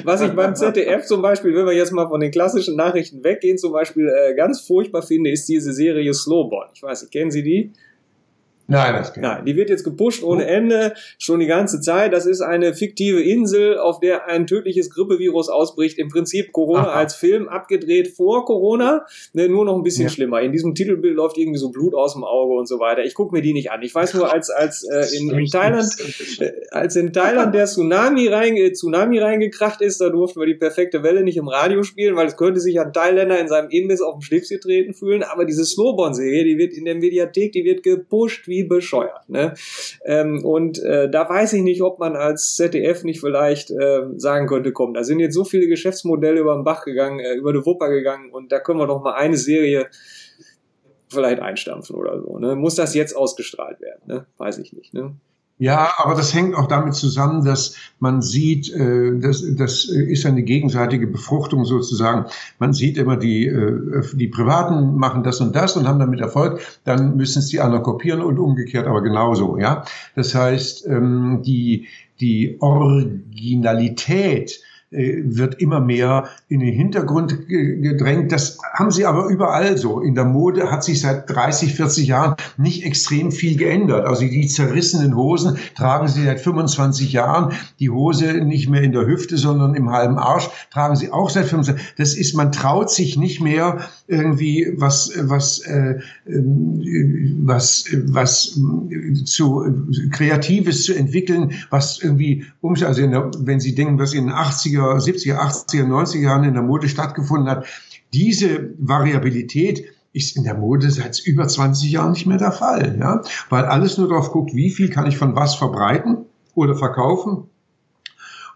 Speaker 1: was ich beim ZDF zum Beispiel, wenn wir jetzt mal von den klassischen Nachrichten weggehen, zum Beispiel äh, ganz furchtbar finde, ist diese Serie Slowborn. Ich weiß nicht, kennen Sie die?
Speaker 3: Nein, das
Speaker 1: geht Nein, die wird jetzt gepusht ohne Ende, schon die ganze Zeit. Das ist eine fiktive Insel, auf der ein tödliches Grippevirus ausbricht. Im Prinzip Corona Aha. als Film abgedreht vor Corona, ne, nur noch ein bisschen ja. schlimmer. In diesem Titelbild läuft irgendwie so Blut aus dem Auge und so weiter. Ich gucke mir die nicht an. Ich weiß nur, als als äh, in, in Thailand, äh, als in Thailand der Tsunami, rein, äh, Tsunami reingekracht ist, da durften wir die perfekte Welle nicht im Radio spielen, weil es könnte sich ein Thailänder in seinem Imbiss auf dem Schlips getreten fühlen. Aber diese Slowborn-Serie, die wird in der Mediathek, die wird gepusht wie bescheuert. Ne? Ähm, und äh, da weiß ich nicht, ob man als ZDF nicht vielleicht äh, sagen könnte, komm, da sind jetzt so viele Geschäftsmodelle über den Bach gegangen, äh, über die Wupper gegangen und da können wir doch mal eine Serie vielleicht einstampfen oder so. Ne? Muss das jetzt ausgestrahlt werden? Ne? Weiß ich nicht. Ne?
Speaker 3: Ja, aber das hängt auch damit zusammen, dass man sieht, äh, das, das ist eine gegenseitige Befruchtung sozusagen. Man sieht immer, die, äh, die Privaten machen das und das und haben damit Erfolg, dann müssen es die anderen kopieren und umgekehrt aber genauso. Ja, Das heißt, ähm, die, die Originalität wird immer mehr in den Hintergrund gedrängt. Das haben sie aber überall so. In der Mode hat sich seit 30, 40 Jahren nicht extrem viel geändert. Also die zerrissenen Hosen tragen sie seit 25 Jahren. Die Hose nicht mehr in der Hüfte, sondern im halben Arsch tragen sie auch seit 25 Das ist, man traut sich nicht mehr irgendwie was, was, äh, ähm, was, was zu Kreatives zu entwickeln, was irgendwie, also der, wenn Sie denken, was in den 80er 70er, 80er, 90er Jahren in der Mode stattgefunden hat. Diese Variabilität ist in der Mode seit über 20 Jahren nicht mehr der Fall, ja, weil alles nur darauf guckt, wie viel kann ich von was verbreiten oder verkaufen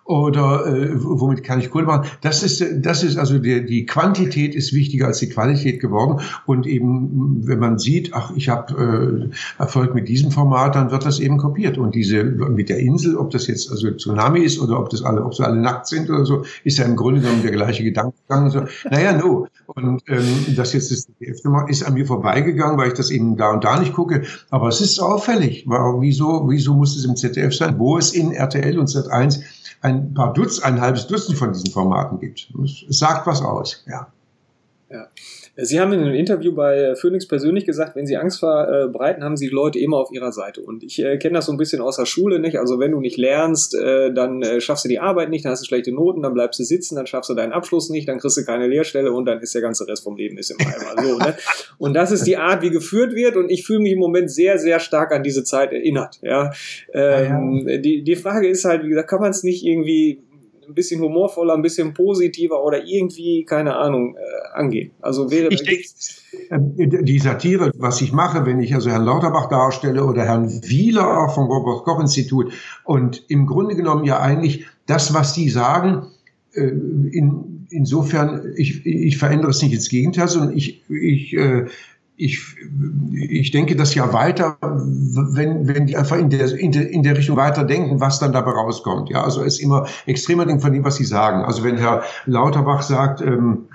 Speaker 3: oder äh, womit kann ich Kohle machen? Das ist, das ist also die, die Quantität ist wichtiger als die Qualität geworden. Und eben, wenn man sieht, ach, ich habe äh, Erfolg mit diesem Format, dann wird das eben kopiert. Und diese mit der Insel, ob das jetzt also Tsunami ist oder ob das alle, ob sie alle nackt sind oder so, ist ja im Grunde genommen der gleiche Gedankengang. So. Naja, no. Und ähm, das jetzt das ZDF ist an mir vorbeigegangen, weil ich das eben da und da nicht gucke. Aber es ist auffällig. Warum, wieso, wieso muss es im ZDF sein, wo es in RTL und Z1 ein paar Dutzend, ein halbes Dutzend von diesen Formaten gibt. Es sagt was aus, ja.
Speaker 1: Ja. Sie haben in einem Interview bei Phoenix persönlich gesagt, wenn Sie Angst verbreiten, haben Sie Leute immer auf Ihrer Seite. Und ich äh, kenne das so ein bisschen aus der Schule, nicht? Also wenn du nicht lernst, äh, dann äh, schaffst du die Arbeit nicht, dann hast du schlechte Noten, dann bleibst du sitzen, dann schaffst du deinen Abschluss nicht, dann kriegst du keine Lehrstelle und dann ist der ganze Rest vom Leben ist im Eimer. So, ne? Und das ist die Art, wie geführt wird. Und ich fühle mich im Moment sehr, sehr stark an diese Zeit erinnert. Ja? Ähm, ja, ja. Die, die Frage ist halt, wie gesagt, kann man es nicht irgendwie ein bisschen humorvoller, ein bisschen positiver oder irgendwie, keine Ahnung, äh, angehen. Also wäre
Speaker 3: ich denke, äh, die Satire, was ich mache, wenn ich also Herrn Lauterbach darstelle oder Herrn Wieler auch vom Robert Koch Institut und im Grunde genommen ja eigentlich das, was die sagen, äh, in, insofern, ich, ich verändere es nicht ins Gegenteil, sondern ich, ich äh, ich, ich denke das ja weiter, wenn, wenn die einfach in der, in, der, in der Richtung weiter denken, was dann dabei rauskommt. Ja, also es ist immer extremer Ding von dem, was sie sagen. Also wenn Herr Lauterbach sagt, ähm,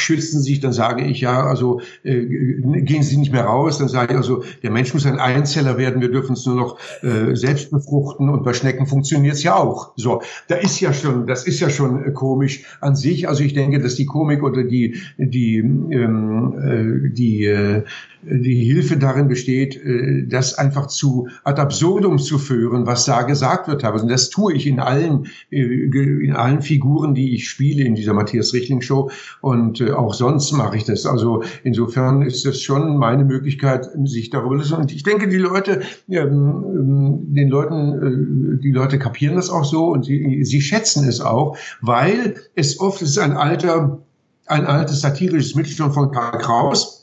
Speaker 3: schützen sich, dann sage ich ja, also äh, gehen Sie nicht mehr raus, dann sage ich also, der Mensch muss ein Einzeller werden, wir dürfen es nur noch äh, selbst befruchten und bei Schnecken funktioniert es ja auch. So, da ist ja schon, das ist ja schon äh, komisch an sich. Also ich denke, dass die Komik oder die die ähm, äh, die äh, die Hilfe darin besteht, äh, das einfach zu ad absurdum zu führen, was da gesagt wird. Und das tue ich in allen, äh, in allen Figuren, die ich spiele in dieser Matthias Richtling Show. Und äh, auch sonst mache ich das. Also insofern ist das schon meine Möglichkeit, sich darüber zu. Und ich denke, die Leute, ähm, den Leuten, die Leute kapieren das auch so und sie, sie schätzen es auch, weil es oft ist ein alter, ein altes satirisches Mittel schon von Karl Kraus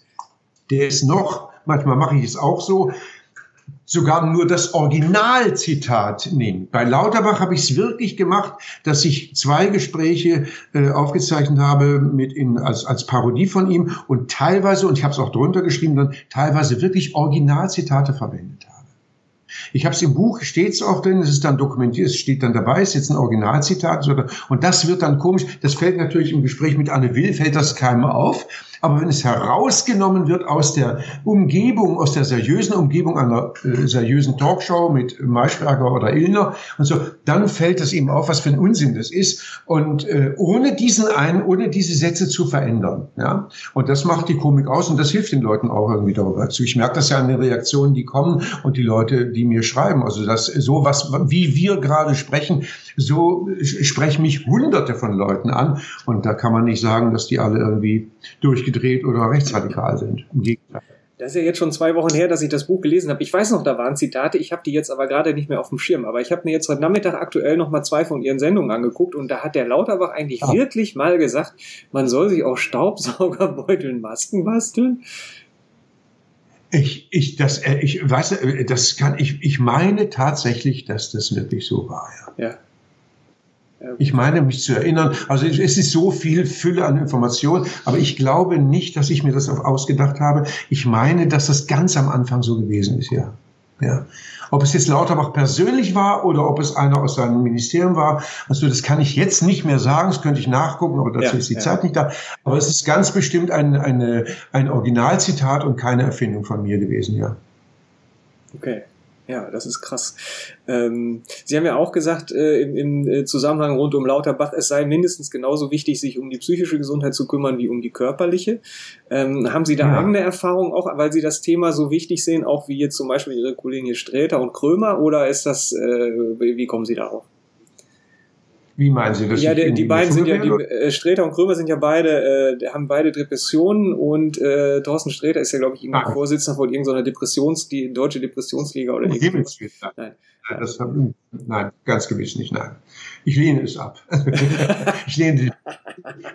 Speaker 3: der ist noch, manchmal mache ich es auch so, sogar nur das Originalzitat nehmen. Bei Lauterbach habe ich es wirklich gemacht, dass ich zwei Gespräche äh, aufgezeichnet habe mit in, als, als Parodie von ihm und teilweise, und ich habe es auch drunter geschrieben, dann teilweise wirklich Originalzitate verwendet habe. Ich habe es im Buch, steht auch drin, es ist dann dokumentiert, es steht dann dabei, es ist jetzt ein Originalzitat. Und das wird dann komisch, das fällt natürlich im Gespräch mit Anne Will, fällt das keinem auf. Aber wenn es herausgenommen wird aus der Umgebung, aus der seriösen Umgebung einer äh, seriösen Talkshow mit Maischberger oder Illner und so, dann fällt es ihm auf, was für ein Unsinn das ist. Und äh, ohne diesen einen, ohne diese Sätze zu verändern. Ja? Und das macht die Komik aus und das hilft den Leuten auch irgendwie darüber zu. Ich merke das ja an den Reaktionen, die kommen und die Leute, die mir schreiben. Also das so was, wie wir gerade sprechen, so sprechen mich hunderte von Leuten an. Und da kann man nicht sagen, dass die alle irgendwie durch durchgedreht oder rechtsradikal sind. Im Gegenteil.
Speaker 1: Das ist ja jetzt schon zwei Wochen her, dass ich das Buch gelesen habe. Ich weiß noch, da waren Zitate, ich habe die jetzt aber gerade nicht mehr auf dem Schirm. Aber ich habe mir jetzt heute Nachmittag aktuell noch mal zwei von ihren Sendungen angeguckt und da hat der Lauterbach eigentlich ah. wirklich mal gesagt, man soll sich auch Staubsaugerbeuteln Masken basteln.
Speaker 3: Ich, ich, das, äh, ich weiß, äh, das kann, ich, ich meine tatsächlich, dass das wirklich so war,
Speaker 1: ja. Ja.
Speaker 3: Ich meine, mich zu erinnern, also es ist so viel Fülle an Informationen, aber ich glaube nicht, dass ich mir das ausgedacht habe. Ich meine, dass das ganz am Anfang so gewesen ist, ja. Ja. Ob es jetzt Lauterbach persönlich war oder ob es einer aus seinem Ministerium war, also das kann ich jetzt nicht mehr sagen, das könnte ich nachgucken, aber dazu ja, ist die ja. Zeit nicht da. Aber es ist ganz bestimmt ein, eine, ein Originalzitat und keine Erfindung von mir gewesen, ja.
Speaker 1: Okay. Ja, das ist krass. Ähm, Sie haben ja auch gesagt, äh, im, im äh, Zusammenhang rund um Lauterbach, es sei mindestens genauso wichtig, sich um die psychische Gesundheit zu kümmern wie um die körperliche. Ähm, haben Sie da ja. eigene Erfahrungen auch, weil Sie das Thema so wichtig sehen, auch wie jetzt zum Beispiel Ihre Kollegen hier Sträter und Krömer, oder ist das, äh, wie kommen Sie darauf?
Speaker 3: Wie meinen Sie das?
Speaker 1: Ja, die, die beiden sind ja, die, äh, Sträter und Krömer sind ja beide, äh, haben beide Depressionen und äh, Thorsten Sträter ist ja, glaube ich, irgendwie ah. Vorsitzender von irgendeiner Depressions, die deutsche Depressionsliga oder irgendwas.
Speaker 3: Nein. Nein, das hab, nein, ganz gewiss nicht, nein. Ich lehne es ab. ich, lehne die,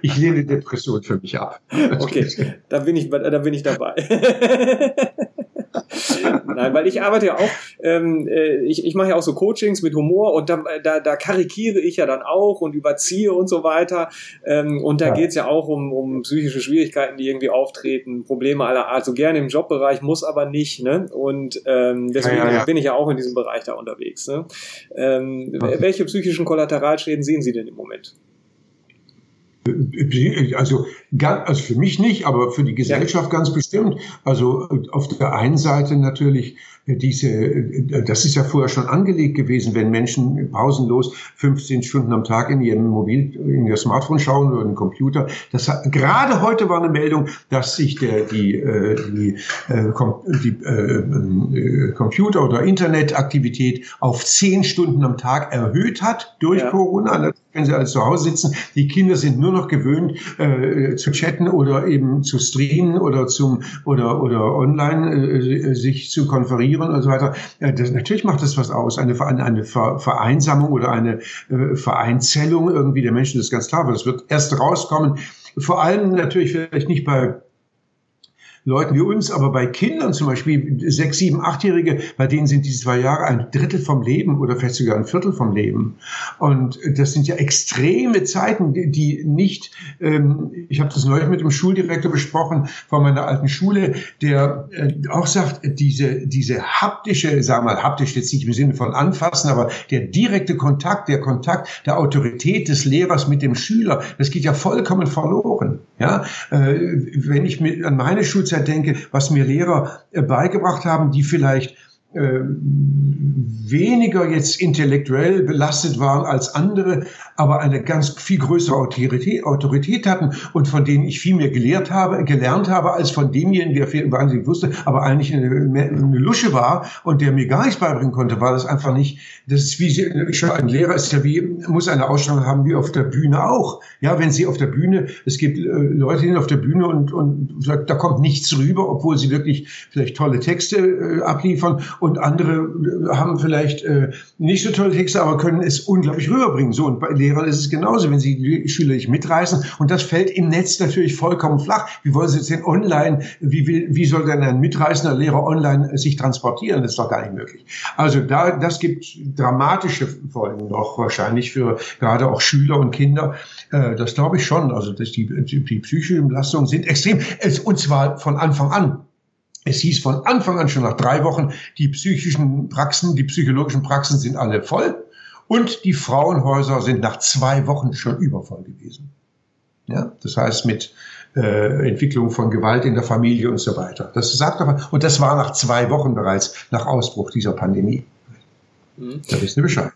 Speaker 3: ich lehne Depression für mich ab.
Speaker 1: Okay, da bin ich, da bin ich dabei. Nein, weil ich arbeite ja auch, ähm, äh, ich, ich mache ja auch so Coachings mit Humor und da, da, da karikiere ich ja dann auch und überziehe und so weiter. Ähm, und da ja. geht's ja auch um, um psychische Schwierigkeiten, die irgendwie auftreten, Probleme aller Art, so gerne im Jobbereich, muss aber nicht. Ne? Und ähm, deswegen ja, ja, bin ich ja auch in diesem Bereich da unterwegs. Ne? Ähm. Welche psychischen Kollateralschäden sehen Sie denn im Moment?
Speaker 3: Also, also für mich nicht, aber für die Gesellschaft ganz bestimmt. Also auf der einen Seite natürlich diese, das ist ja vorher schon angelegt gewesen, wenn Menschen pausenlos 15 Stunden am Tag in ihrem Mobil, in ihr Smartphone schauen oder in den Computer. Das hat, gerade heute war eine Meldung, dass sich der, die, äh, die, äh, die äh, Computer- oder Internetaktivität auf 10 Stunden am Tag erhöht hat durch ja. Corona wenn sie alle zu Hause sitzen. Die Kinder sind nur noch gewöhnt äh, zu chatten oder eben zu streamen oder zum oder oder online äh, sich zu konferieren ignorieren und so weiter. Das, natürlich macht das was aus. Eine, eine Vereinsamung oder eine äh, Vereinzellung irgendwie der Menschen, das ist ganz klar, weil das wird erst rauskommen. Vor allem natürlich vielleicht nicht bei Leuten wie uns, aber bei Kindern zum Beispiel sechs, sieben, achtjährige, bei denen sind diese zwei Jahre ein Drittel vom Leben oder vielleicht sogar ein Viertel vom Leben. Und das sind ja extreme Zeiten, die nicht, ähm, ich habe das neulich mit dem Schuldirektor besprochen von meiner alten Schule, der äh, auch sagt, diese, diese haptische, sagen wir mal, haptisch jetzt nicht im Sinne von anfassen, aber der direkte Kontakt, der Kontakt der Autorität des Lehrers mit dem Schüler, das geht ja vollkommen verloren. Ja, äh, wenn ich mir an meine Schulzeit denke, was mir Lehrer äh, beigebracht haben, die vielleicht weniger jetzt intellektuell belastet waren als andere, aber eine ganz viel größere Autorität, Autorität hatten und von denen ich viel mehr gelehrt habe, gelernt habe, als von demjenigen, der viel wahnsinnig wusste, aber eigentlich eine, eine Lusche war und der mir gar nichts beibringen konnte, war das einfach nicht, das ist wie, ein Lehrer ist ja wie, muss eine Ausstellung haben wie auf der Bühne auch. Ja, wenn sie auf der Bühne, es gibt äh, Leute, die auf der Bühne und, und da kommt nichts rüber, obwohl sie wirklich vielleicht tolle Texte äh, abliefern und andere äh, haben vielleicht äh, nicht so tolle Texte, aber können es unglaublich rüberbringen. So, und bei Lehrern ist es genauso, wenn sie die Schüler nicht mitreißen. Und das fällt im Netz natürlich vollkommen flach. Wie wollen sie jetzt denn online, wie, will, wie soll denn ein mitreißender Lehrer online sich transportieren? Das ist doch gar nicht möglich. Also da, das gibt dramatische Folgen noch wahrscheinlich für gerade auch Schüler und Kinder. Äh, das glaube ich schon. Also dass die, die, die psychischen Belastungen sind extrem. Und zwar von Anfang an. Es hieß von Anfang an schon nach drei Wochen, die psychischen Praxen, die psychologischen Praxen sind alle voll und die Frauenhäuser sind nach zwei Wochen schon übervoll gewesen. Ja, das heißt mit äh, Entwicklung von Gewalt in der Familie und so weiter. Das sagt aber, und das war nach zwei Wochen bereits nach Ausbruch dieser Pandemie.
Speaker 1: Mhm. Da wissen Sie Bescheid.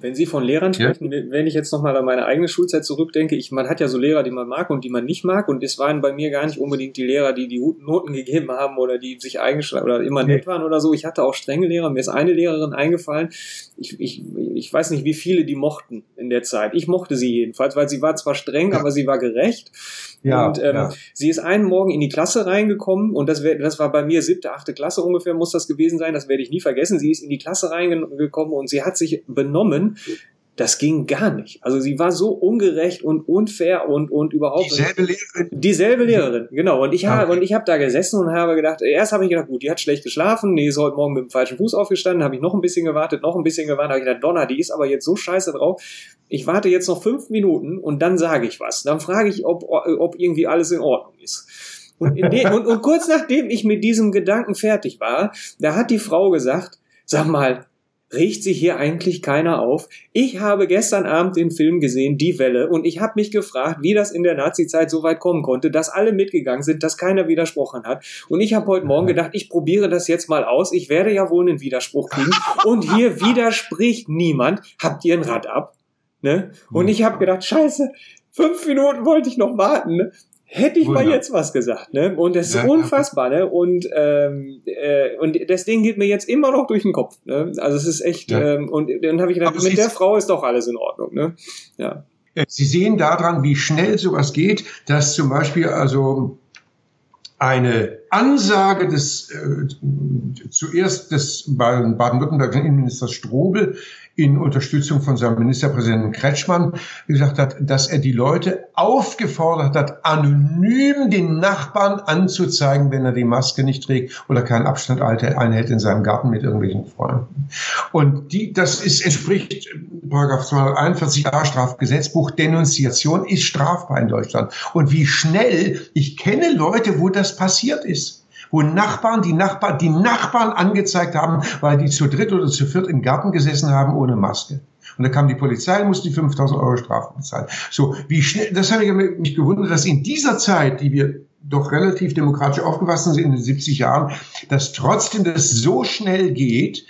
Speaker 1: Wenn Sie von Lehrern sprechen, ja? wenn ich jetzt nochmal an meine eigene Schulzeit zurückdenke, ich, man hat ja so Lehrer, die man mag und die man nicht mag und es waren bei mir gar nicht unbedingt die Lehrer, die die guten Noten gegeben haben oder die sich eingeschlagen oder immer nett waren oder so. Ich hatte auch strenge Lehrer. Mir ist eine Lehrerin eingefallen. Ich, ich, ich weiß nicht, wie viele die mochten in der Zeit. Ich mochte sie jedenfalls, weil sie war zwar streng, aber sie war gerecht. Ja, und ähm, ja. sie ist einen Morgen in die Klasse reingekommen und das, wär, das war bei mir siebte, achte Klasse ungefähr, muss das gewesen sein, das werde ich nie vergessen. Sie ist in die Klasse reingekommen und sie hat sich benommen, das ging gar nicht. Also sie war so ungerecht und unfair und und überhaupt dieselbe Lehrerin. Dieselbe Lehrerin, genau. Und ich habe okay. und ich habe da gesessen und habe gedacht, erst habe ich gedacht, gut, die hat schlecht geschlafen, nee, ist heute Morgen mit dem falschen Fuß aufgestanden, habe ich noch ein bisschen gewartet, noch ein bisschen gewartet, habe ich gedacht, Donner, die ist aber jetzt so scheiße drauf. Ich warte jetzt noch fünf Minuten und dann sage ich was. Dann frage ich, ob ob irgendwie alles in Ordnung ist. Und, in de, und, und kurz nachdem ich mit diesem Gedanken fertig war, da hat die Frau gesagt, sag mal, regt sich hier eigentlich keiner auf? Ich habe gestern Abend den Film gesehen, Die Welle, und ich habe mich gefragt, wie das in der Nazi-Zeit so weit kommen konnte, dass alle mitgegangen sind, dass keiner widersprochen hat. Und ich habe heute Morgen gedacht, ich probiere das jetzt mal aus. Ich werde ja wohl einen Widerspruch kriegen. Und hier widerspricht niemand. Habt ihr ein Rad ab? Ne? Und ich habe gedacht, scheiße, fünf Minuten wollte ich noch warten. Ne? Hätte ich Wunder. mal jetzt was gesagt, ne? Und das ist ja, unfassbar, ne? Und ähm, äh, und das Ding geht mir jetzt immer noch durch den Kopf, ne? Also es ist echt ja. ähm, und dann habe ich gedacht, Aber mit der Frau ist doch alles in Ordnung, ne? Ja.
Speaker 3: Sie sehen daran, wie schnell sowas geht, dass zum Beispiel also eine Ansage des äh, zuerst des baden-württembergischen Innenministers Strobel in Unterstützung von seinem Ministerpräsidenten Kretschmann gesagt hat, dass er die Leute aufgefordert hat, anonym den Nachbarn anzuzeigen, wenn er die Maske nicht trägt oder keinen Abstand einhält in seinem Garten mit irgendwelchen Freunden. Und die, das ist, entspricht Paragraph 241a Strafgesetzbuch. Denunziation ist strafbar in Deutschland. Und wie schnell, ich kenne Leute, wo das passiert ist wo Nachbarn die Nachbarn, die Nachbarn angezeigt haben, weil die zu dritt oder zu viert im Garten gesessen haben ohne Maske. Und da kam die Polizei und musste die 5000 Euro Strafe bezahlen. So, wie schnell, das habe ich mich gewundert, dass in dieser Zeit, die wir doch relativ demokratisch aufgewachsen sind in den 70 Jahren, dass trotzdem das so schnell geht,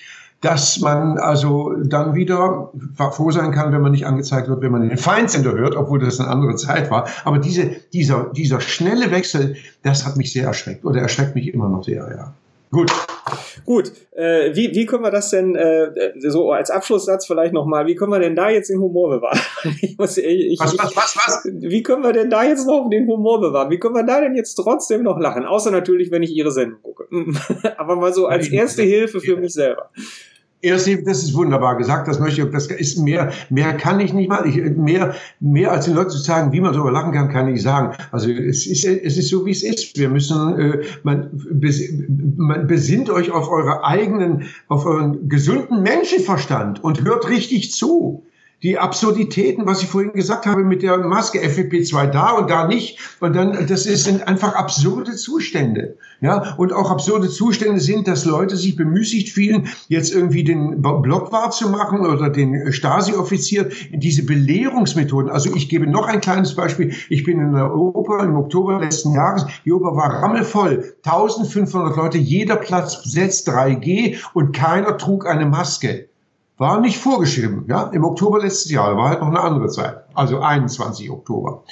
Speaker 3: dass man also dann wieder froh sein kann, wenn man nicht angezeigt wird, wenn man den Feindsender hört, obwohl das eine andere Zeit war. Aber diese, dieser, dieser schnelle Wechsel, das hat mich sehr erschreckt oder erschreckt mich immer noch sehr, ja. Gut,
Speaker 1: Gut, äh, wie, wie können wir das denn, äh, so als Abschlusssatz vielleicht nochmal, wie können wir denn da jetzt den Humor bewahren? ich muss, ich, was, was, was, was? Wie können wir denn da jetzt noch den Humor bewahren? Wie können wir da denn jetzt trotzdem noch lachen? Außer natürlich, wenn ich Ihre Sendung gucke. Aber mal so als erste Hilfe für mich selber.
Speaker 3: Erst, das ist wunderbar gesagt, das möchte ich, das ist mehr, mehr kann ich nicht mal, ich, mehr, mehr als den Leuten zu sagen, wie man darüber lachen kann, kann ich sagen. Also, es ist, es ist so, wie es ist. Wir müssen, äh, man, man besinnt euch auf eure eigenen, auf euren gesunden Menschenverstand und hört richtig zu die Absurditäten, was ich vorhin gesagt habe mit der Maske, FFP2 da und da nicht. Und dann, das sind einfach absurde Zustände. Ja, und auch absurde Zustände sind, dass Leute sich bemüßigt fühlen, jetzt irgendwie den Blockwart zu machen oder den Stasi-Offizier, diese Belehrungsmethoden. Also ich gebe noch ein kleines Beispiel. Ich bin in der Oper im Oktober letzten Jahres. Die Oper war rammelvoll. 1500 Leute, jeder Platz besetzt 3G und keiner trug eine Maske. War nicht vorgeschrieben, ja, im Oktober letztes Jahr, war halt noch eine andere Zeit, also 21 Oktober.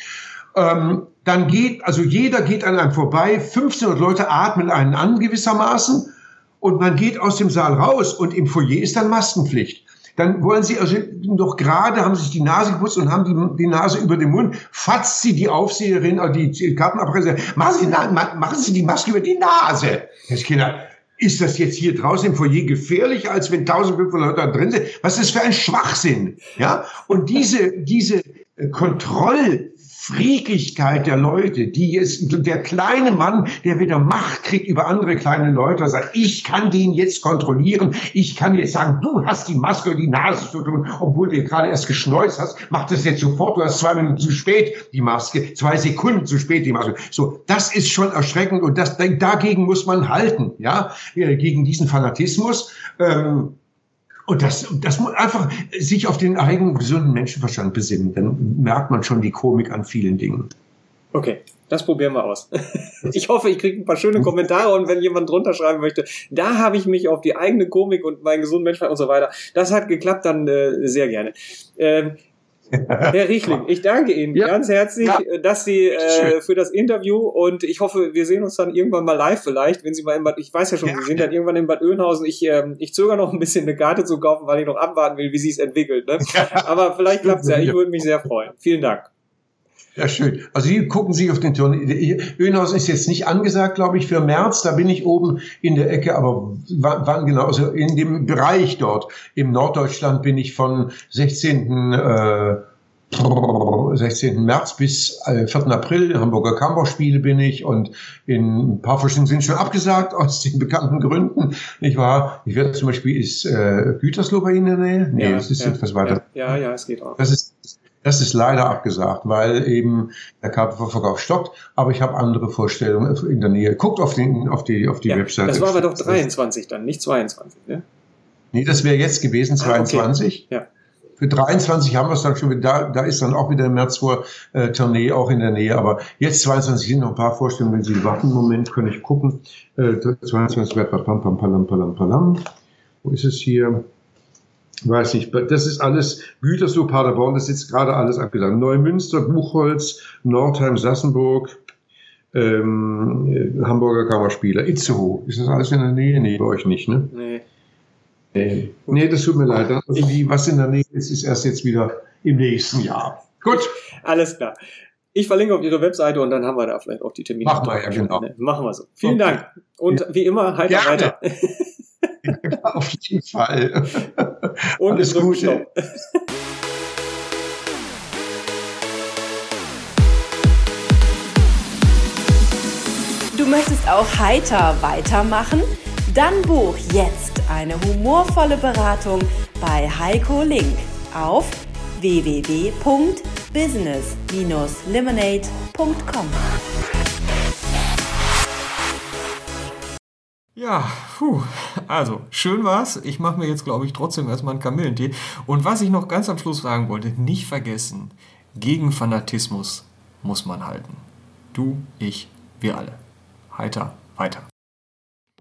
Speaker 3: Ähm, dann geht, also jeder geht an einem vorbei, 1500 Leute atmen einen an gewissermaßen und man geht aus dem Saal raus und im Foyer ist dann Maskenpflicht. Dann wollen sie also noch gerade, haben sich die Nase geputzt und haben die, die Nase über den Mund, fatzt sie die Aufseherin, oder die Kartenabpresse, machen Sie, machen sie die Maske über die Nase. Das Kinder, ist das jetzt hier draußen im Foyer gefährlicher, als wenn 1500 Leute da drin sind? Was ist das für ein Schwachsinn? Ja? Und diese, diese Kontroll, Freakigkeit der Leute, die ist der kleine Mann, der wieder Macht kriegt über andere kleine Leute, sagt, ich kann den jetzt kontrollieren, ich kann jetzt sagen, du hast die Maske und die Nase zu tun, obwohl du gerade erst geschneuzt hast, mach das jetzt sofort, du hast zwei Minuten zu spät die Maske, zwei Sekunden zu spät die Maske. So, das ist schon erschreckend und das, dagegen muss man halten, ja, gegen diesen Fanatismus. Ähm, und das, das muss einfach sich auf den eigenen gesunden Menschenverstand besinnen. Dann merkt man schon die Komik an vielen Dingen.
Speaker 1: Okay, das probieren wir aus. Ich hoffe, ich kriege ein paar schöne Kommentare und wenn jemand drunter schreiben möchte, da habe ich mich auf die eigene Komik und meinen gesunden Menschenverstand und so weiter. Das hat geklappt, dann äh, sehr gerne. Ähm, Herr Riechling, ich danke Ihnen ja. ganz herzlich, ja. dass Sie äh, für das Interview und ich hoffe, wir sehen uns dann irgendwann mal live vielleicht, wenn Sie mal in Bad, ich weiß ja schon, ja. Sie sind dann irgendwann in Bad Oeynhausen. Ich, ähm, ich zögere noch ein bisschen eine Karte zu kaufen, weil ich noch abwarten will, wie sie es entwickelt. Ne? Aber vielleicht klappt es ja. Ich würde mich sehr freuen. Vielen Dank.
Speaker 3: Ja, schön. Also hier gucken Sie auf den Turnier. Öhnhausen ist jetzt nicht angesagt, glaube ich, für März. Da bin ich oben in der Ecke, aber wann genau? Also in dem Bereich dort. Im Norddeutschland bin ich von 16. Äh, 16. März bis 4. Äh, April, Hamburger Kammerspiele bin ich und in ein paar Verschiedenen sind schon abgesagt aus den bekannten Gründen. Ich war, ich werde zum Beispiel, ist äh, Gütersloh bei Ihnen in der Nähe? Nee, ja, das ist ja, etwas weiter.
Speaker 1: Ja, ja, es geht auch.
Speaker 3: Das ist das ist leider abgesagt, weil eben der Kartenverkauf stockt. Aber ich habe andere Vorstellungen in der Nähe. Guckt auf, den, auf die, auf die ja, Webseite.
Speaker 1: Das war aber doch 23 dann, nicht 22, ne?
Speaker 3: Nee, das wäre jetzt gewesen, 22. Ah, okay. Ja. Für 23 haben wir es dann schon wieder, da, da ist dann auch wieder im März vor äh, Tournee auch in der Nähe. Aber jetzt 22 sind noch ein paar Vorstellungen, wenn Sie warten. Moment, kann ich gucken. Äh, 22 pam, pam, palam, palam, palam. Wo ist es hier? Weiß nicht, das ist alles Gütersloh, Paderborn, das ist jetzt gerade alles abgesagt. Neumünster, Buchholz, Nordheim, Sassenburg, ähm, Hamburger Kammerspieler, Itzehoe. Ist das alles in der Nähe? Nee, bei euch nicht, ne? Nee. Nee, nee das tut mir leid. Also die, was in der Nähe ist, ist erst jetzt wieder im nächsten Jahr. Gut.
Speaker 1: Alles klar. Ich verlinke auf Ihre Webseite und dann haben wir da vielleicht auch die Termine.
Speaker 3: Machen wir ja, genau.
Speaker 1: Machen wir so. Vielen okay. Dank. Und wie immer, Gerne. weiter.
Speaker 3: auf jeden Fall.
Speaker 1: Und Alles Gute.
Speaker 2: Du möchtest auch heiter weitermachen? Dann buch jetzt eine humorvolle Beratung bei Heiko Link auf www.business-lemonade.com.
Speaker 1: Ja, puh, also schön war's. Ich mache mir jetzt, glaube ich, trotzdem erstmal einen Kamillentee. Und was ich noch ganz am Schluss sagen wollte, nicht vergessen, gegen Fanatismus muss man halten. Du, ich, wir alle. Heiter, weiter.